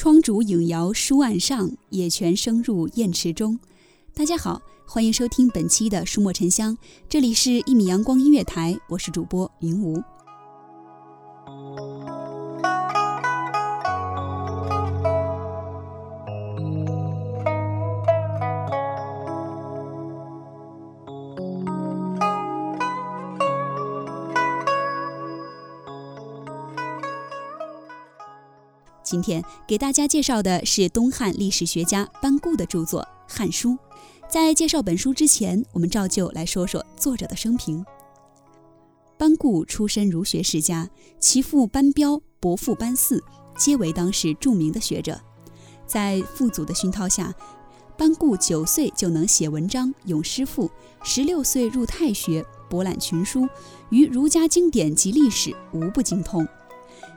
窗烛影摇书案上，野泉声入砚池中。大家好，欢迎收听本期的书墨沉香，这里是一米阳光音乐台，我是主播云无。今天给大家介绍的是东汉历史学家班固的著作《汉书》。在介绍本书之前，我们照旧来说说作者的生平。班固出身儒学世家，其父班彪、伯父班嗣皆为当时著名的学者。在父祖的熏陶下，班固九岁就能写文章、咏诗赋，十六岁入太学，博览群书，于儒家经典及历史无不精通。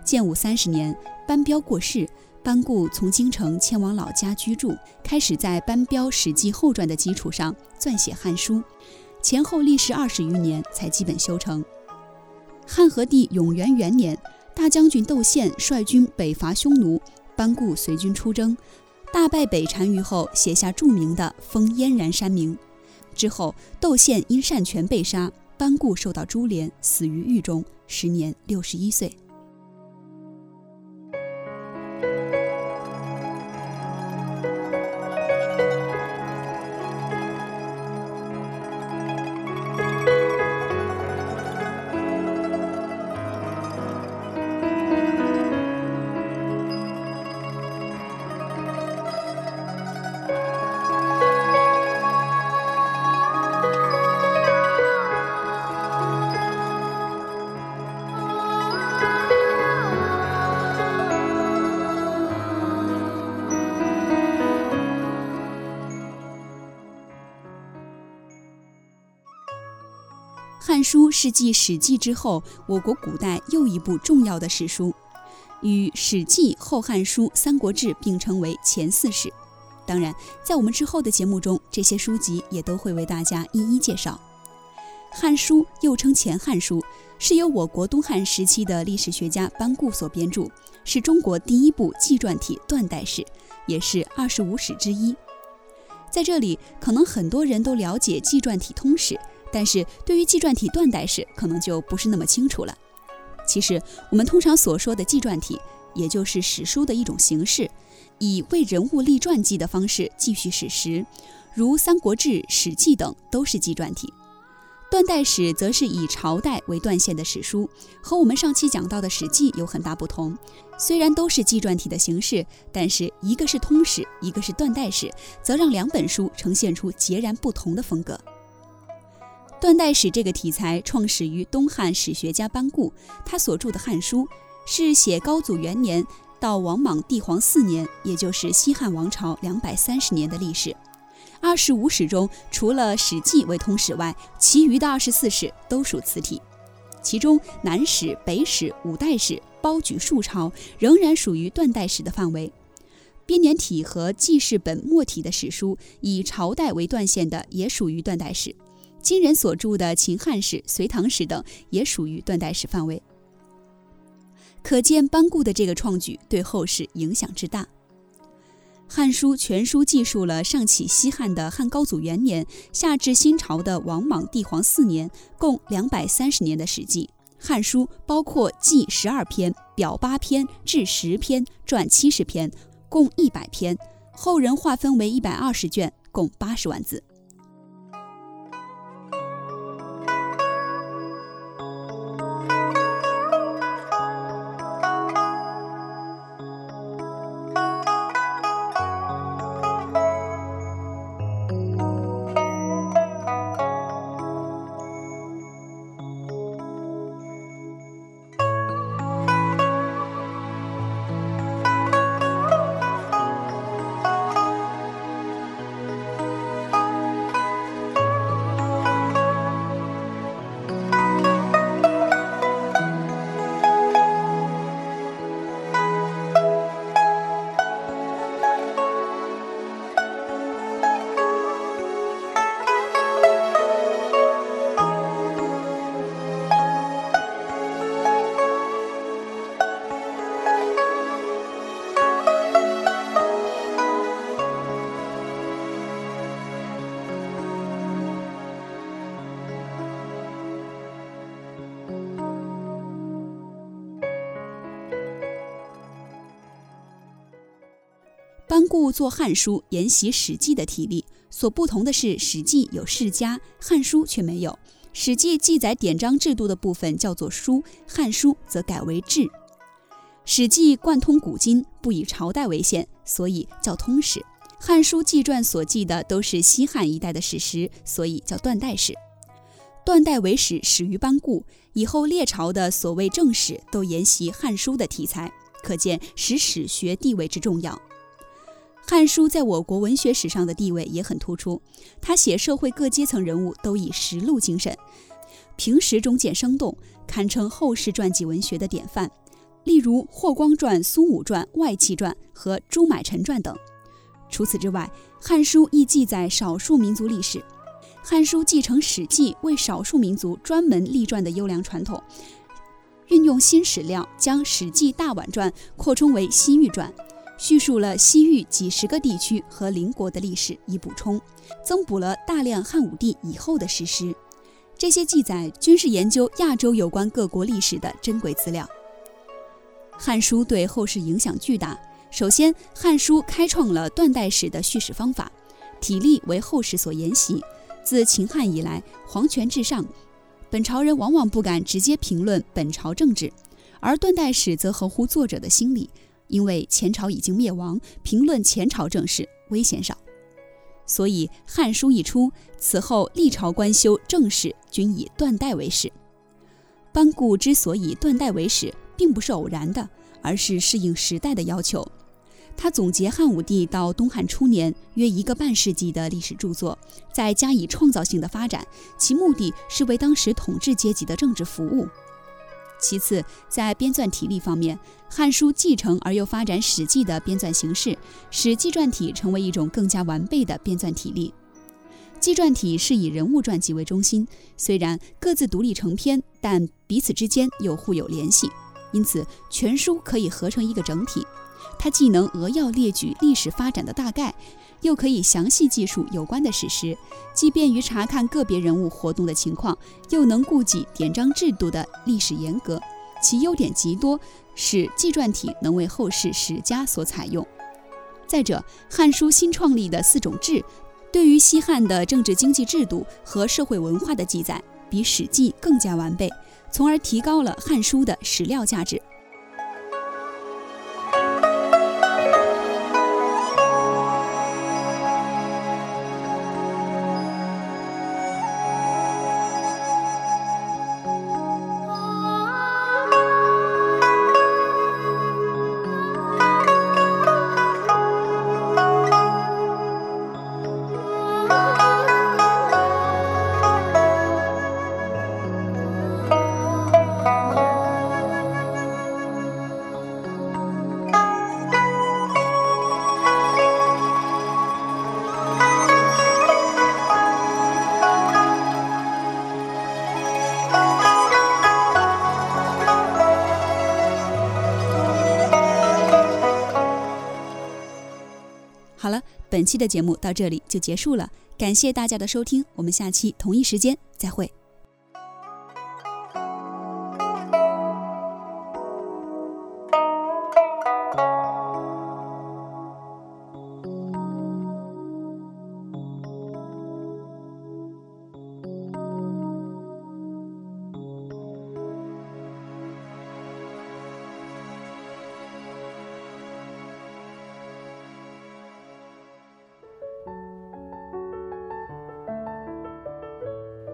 建武三十年，班彪过世，班固从京城迁往老家居住，开始在班彪《史记后传》的基础上撰写《汉书》，前后历时二十余年才基本修成。汉和帝永元元年，大将军窦宪率军北伐匈奴，班固随军出征，大败北单于后，写下著名的《封燕然山铭》。之后，窦宪因擅权被杀，班固受到株连，死于狱中，时年六十一岁。《汉书》是继《史记》之后，我国古代又一部重要的史书，与《史记》《后汉书》《三国志》并称为前四史。当然，在我们之后的节目中，这些书籍也都会为大家一一介绍。《汉书》又称《前汉书》，是由我国东汉时期的历史学家班固所编著，是中国第一部纪传体断代史，也是二十五史之一。在这里，可能很多人都了解纪传体通史。但是对于纪传体断代史，可能就不是那么清楚了。其实，我们通常所说的纪传体，也就是史书的一种形式，以为人物立传记的方式记叙史实，如《三国志》《史记》等都是纪传体。断代史则是以朝代为断线的史书，和我们上期讲到的《史记》有很大不同。虽然都是纪传体的形式，但是一个是通史，一个是断代史，则让两本书呈现出截然不同的风格。断代史这个题材创始于东汉史学家班固，他所著的《汉书》是写高祖元年到王莽帝皇四年，也就是西汉王朝两百三十年的历史。二十五史中，除了《史记》为通史外，其余的二十四史都属此体。其中南史、北史、五代史、包举数朝仍然属于断代史的范围。编年体和记事本末体的史书，以朝代为断线的，也属于断代史。今人所著的秦汉史、隋唐史等，也属于断代史范围。可见班固的这个创举对后世影响之大。《汉书》全书记述了上起西汉的汉高祖元年，下至新朝的王莽帝皇四年，共两百三十年的史记。《汉书》包括记十二篇、表八篇、志十篇、传七十篇，共一百篇。后人划分为一百二十卷，共八十万字。班固做《汉书》沿袭《史记》的体例，所不同的是，《史记》有世家，《汉书》却没有。《史记》记载典章制度的部分叫做书，《汉书》则改为志。《史记》贯通古今，不以朝代为限，所以叫通史；《汉书》纪传所记的都是西汉一代的史实，所以叫断代史。断代为史始于班固，以后列朝的所谓正史都沿袭《汉书》的题材，可见史史学地位之重要。《汉书》在我国文学史上的地位也很突出，他写社会各阶层人物都以实录精神，平时中见生动，堪称后世传记文学的典范。例如《霍光传》《苏武传》《外戚传》和《朱买臣传》等。除此之外，《汉书》亦记载少数民族历史，《汉书》继承《史记》为少数民族专门立传的优良传统，运用新史料，将《史记大宛传》扩充为《西域传》。叙述了西域几十个地区和邻国的历史，以补充、增补了大量汉武帝以后的史实。这些记载均是研究亚洲有关各国历史的珍贵资料。《汉书》对后世影响巨大。首先，《汉书》开创了断代史的叙事方法，体例为后世所沿袭。自秦汉以来，皇权至上，本朝人往往不敢直接评论本朝政治，而断代史则合乎作者的心理。因为前朝已经灭亡，评论前朝政事危险少，所以《汉书》一出，此后历朝官修政史均以断代为始。班固之所以断代为始，并不是偶然的，而是适应时代的要求。他总结汉武帝到东汉初年约一个半世纪的历史著作，再加以创造性的发展，其目的是为当时统治阶级的政治服务。其次，在编纂体例方面，《汉书》继承而又发展《史记》的编纂形式，使纪传体成为一种更加完备的编纂体例。纪传体是以人物传记为中心，虽然各自独立成篇，但彼此之间又互有联系，因此全书可以合成一个整体。它既能扼要列举历史发展的大概。又可以详细记述有关的史实，既便于查看个别人物活动的情况，又能顾及典章制度的历史严格，其优点极多，使纪传体能为后世史家所采用。再者，《汉书》新创立的四种志，对于西汉的政治经济制度和社会文化的记载，比《史记》更加完备，从而提高了《汉书》的史料价值。本期的节目到这里就结束了，感谢大家的收听，我们下期同一时间再会。